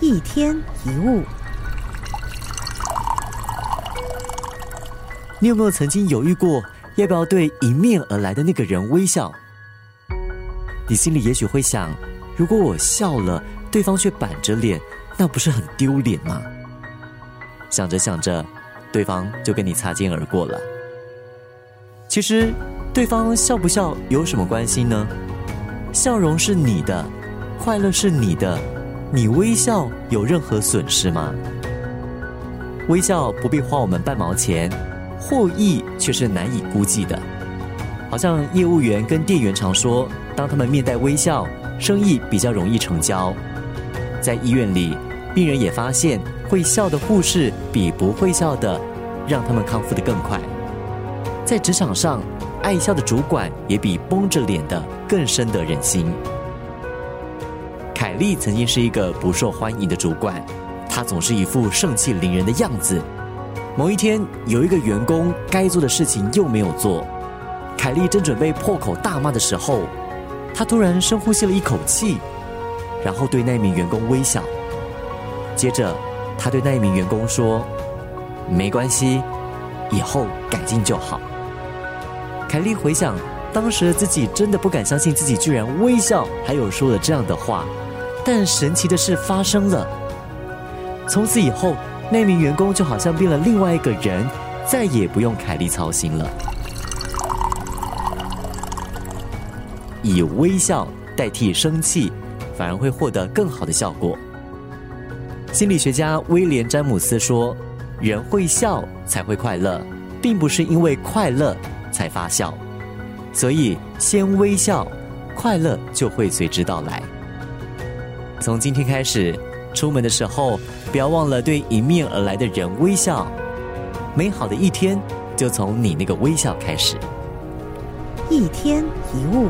一天一物，你有没有曾经犹豫过，要不要对迎面而来的那个人微笑？你心里也许会想，如果我笑了，对方却板着脸，那不是很丢脸吗？想着想着，对方就跟你擦肩而过了。其实，对方笑不笑有什么关系呢？笑容是你的，快乐是你的。你微笑有任何损失吗？微笑不必花我们半毛钱，获益却是难以估计的。好像业务员跟店员常说，当他们面带微笑，生意比较容易成交。在医院里，病人也发现，会笑的护士比不会笑的，让他们康复的更快。在职场上，爱笑的主管也比绷着脸的更深得人心。凯莉曾经是一个不受欢迎的主管，她总是一副盛气凌人的样子。某一天，有一个员工该做的事情又没有做，凯莉正准备破口大骂的时候，她突然深呼吸了一口气，然后对那名员工微笑。接着，她对那一名员工说：“没关系，以后改进就好。”凯莉回想当时自己，真的不敢相信自己居然微笑，还有说了这样的话。但神奇的事发生了，从此以后，那名员工就好像变了另外一个人，再也不用凯莉操心了。以微笑代替生气，反而会获得更好的效果。心理学家威廉詹姆斯说：“人会笑才会快乐，并不是因为快乐才发笑，所以先微笑，快乐就会随之到来。”从今天开始，出门的时候不要忘了对迎面而来的人微笑。美好的一天就从你那个微笑开始。一天一物。